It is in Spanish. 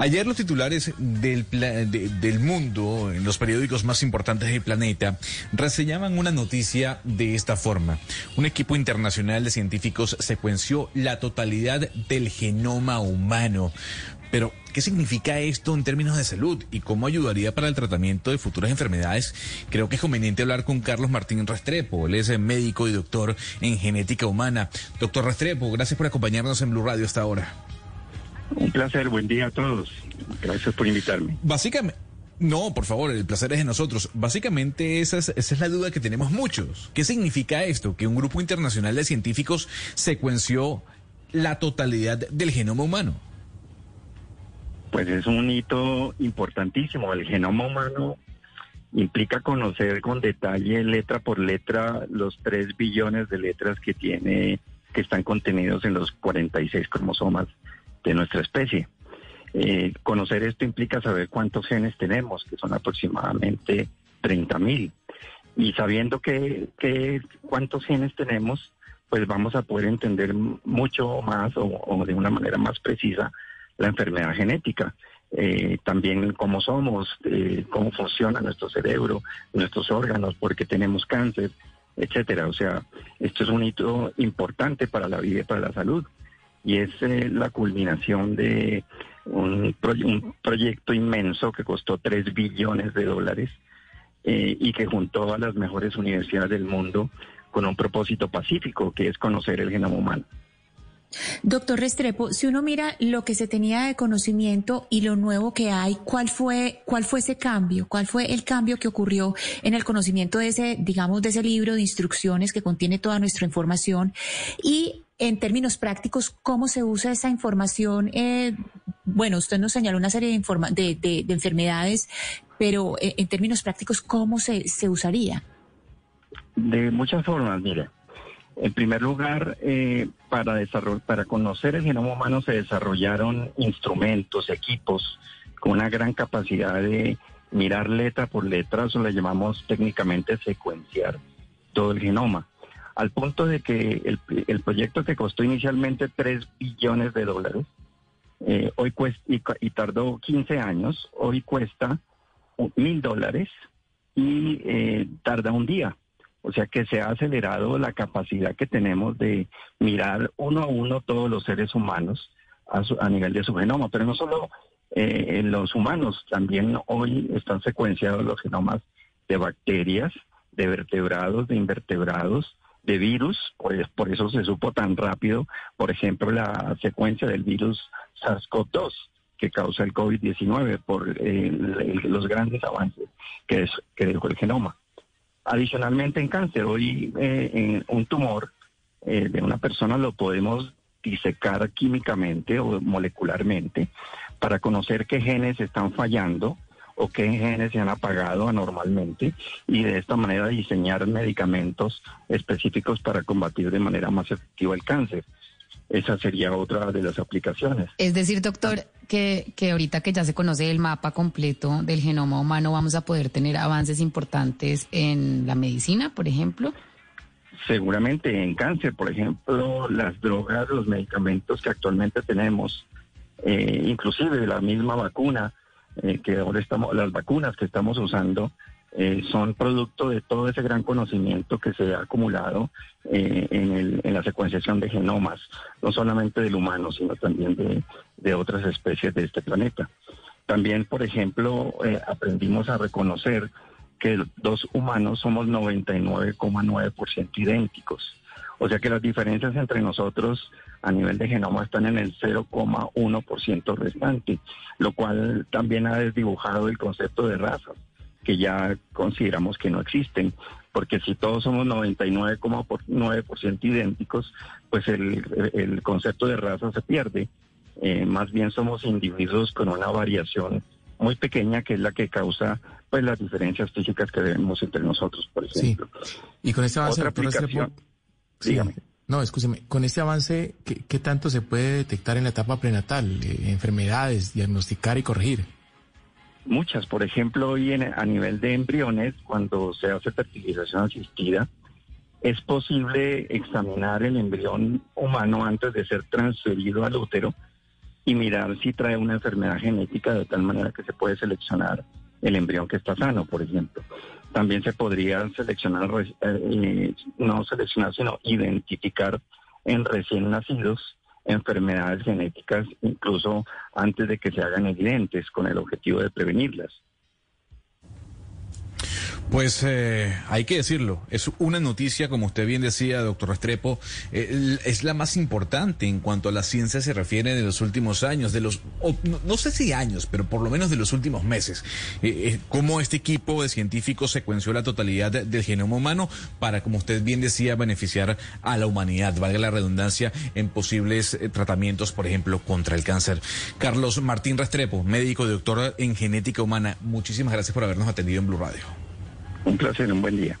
Ayer los titulares del, del mundo, en los periódicos más importantes del planeta, reseñaban una noticia de esta forma. Un equipo internacional de científicos secuenció la totalidad del genoma humano. Pero, ¿qué significa esto en términos de salud y cómo ayudaría para el tratamiento de futuras enfermedades? Creo que es conveniente hablar con Carlos Martín Restrepo. Él es médico y doctor en genética humana. Doctor Restrepo, gracias por acompañarnos en Blue Radio hasta ahora. Un placer, buen día a todos. Gracias por invitarme. Básicamente, no, por favor, el placer es de nosotros. Básicamente esa es, esa es la duda que tenemos muchos. ¿Qué significa esto? Que un grupo internacional de científicos secuenció la totalidad del genoma humano. Pues es un hito importantísimo. El genoma humano implica conocer con detalle, letra por letra, los tres billones de letras que tiene, que están contenidos en los 46 cromosomas de nuestra especie. Eh, conocer esto implica saber cuántos genes tenemos, que son aproximadamente 30 mil. Y sabiendo que, cuántos genes tenemos, pues vamos a poder entender mucho más o, de una manera más precisa la enfermedad genética. Eh, también cómo somos, eh, cómo funciona nuestro cerebro, nuestros órganos, porque tenemos cáncer, etcétera. O sea, esto es un hito importante para la vida y para la salud y es eh, la culminación de un, proyecto inmenso que costó 3 billones de dólares eh, y que juntó a las mejores universidades del mundo con un propósito pacífico, que es conocer el genoma humano. Doctor Restrepo, si uno mira lo que se tenía de conocimiento y lo nuevo que hay, ¿cuál fue, cuál fue ese cambio? ¿Cuál fue el cambio que ocurrió en el conocimiento de ese, digamos, de ese libro de instrucciones que contiene toda nuestra información? Y en términos prácticos, ¿cómo se usa esa información? Eh, bueno, usted nos señaló una serie de, de, enfermedades, pero eh, en términos prácticos, ¿cómo se, se usaría? De muchas formas, mire. En primer lugar, eh, para, para conocer el genoma humano se desarrollaron instrumentos, equipos con una gran capacidad de mirar letra por letra, eso le llamamos técnicamente secuenciar todo el genoma, al punto de que el, proyecto que costó inicialmente 3 billones de dólares, eh, hoy cuesta, y, tardó 15 años, hoy cuesta mil dólares y eh, tarda un día. O sea que se ha acelerado la capacidad que tenemos de mirar uno a uno todos los seres humanos a, nivel de su genoma, pero no solo eh, los humanos, también hoy están secuenciados los genomas de bacterias, de vertebrados, de invertebrados, de virus, por, por eso se supo tan rápido, por ejemplo, la secuencia del virus SARS-CoV-2 que causa el COVID-19 por eh, los grandes avances que, es, que dejó el genoma. Adicionalmente en cáncer, hoy eh, en un tumor eh, de una persona lo podemos disecar químicamente o molecularmente para conocer qué genes están fallando o qué genes se han apagado anormalmente y de esta manera diseñar medicamentos específicos para combatir de manera más efectiva el cáncer. Esa sería otra de las aplicaciones. Es decir, doctor, que, que ahorita que ya se conoce el mapa completo del genoma humano, vamos a poder tener avances importantes en la medicina, por ejemplo. Seguramente en cáncer, por ejemplo, las drogas, los medicamentos que actualmente tenemos, eh, inclusive la misma vacuna, eh, que ahora estamos, las vacunas que estamos usando, eh, son producto de todo ese gran conocimiento que se ha acumulado eh, en, la secuenciación de genomas, no solamente del humano, sino también de, otras especies de este planeta. También, por ejemplo, aprendimos a reconocer que los humanos somos 99,9% idénticos. O sea que las diferencias entre nosotros a nivel de genoma están en el 0,1% restante, lo cual también ha desdibujado el concepto de razas que ya consideramos que no existen, porque si todos somos 99,9% idénticos, pues el, concepto de raza se pierde. Eh, más bien somos individuos con una variación muy pequeña que es la que causa pues las diferencias físicas que vemos entre nosotros, por ejemplo. Y con este avance, No, escúcheme, con este avance, ¿qué, tanto se puede detectar en la etapa prenatal? Eh, enfermedades, diagnosticar y corregir. Muchas, por ejemplo, hoy en, a nivel de embriones, cuando se hace fertilización asistida, es posible examinar el embrión humano antes de ser transferido al útero y mirar si trae una enfermedad genética de tal manera que se puede seleccionar el embrión que está sano, por ejemplo. También se podría seleccionar, eh, no seleccionar, sino identificar en recién nacidos enfermedades genéticas, incluso antes de que se hagan evidentes, con el objetivo de prevenirlas. Pues eh, hay que decirlo, es una noticia, como usted bien decía, doctor Restrepo, eh, es la más importante en cuanto a la ciencia se refiere de los últimos años, de los, no, sé si años, pero por lo menos de los últimos meses. Eh, cómo este equipo de científicos secuenció la totalidad del genoma humano para, como usted bien decía, beneficiar a la humanidad, valga la redundancia, en posibles tratamientos, por ejemplo, contra el cáncer. Carlos Martín Restrepo, médico y doctor en genética humana, muchísimas gracias por habernos atendido en Blue Radio. Un placer, un buen día.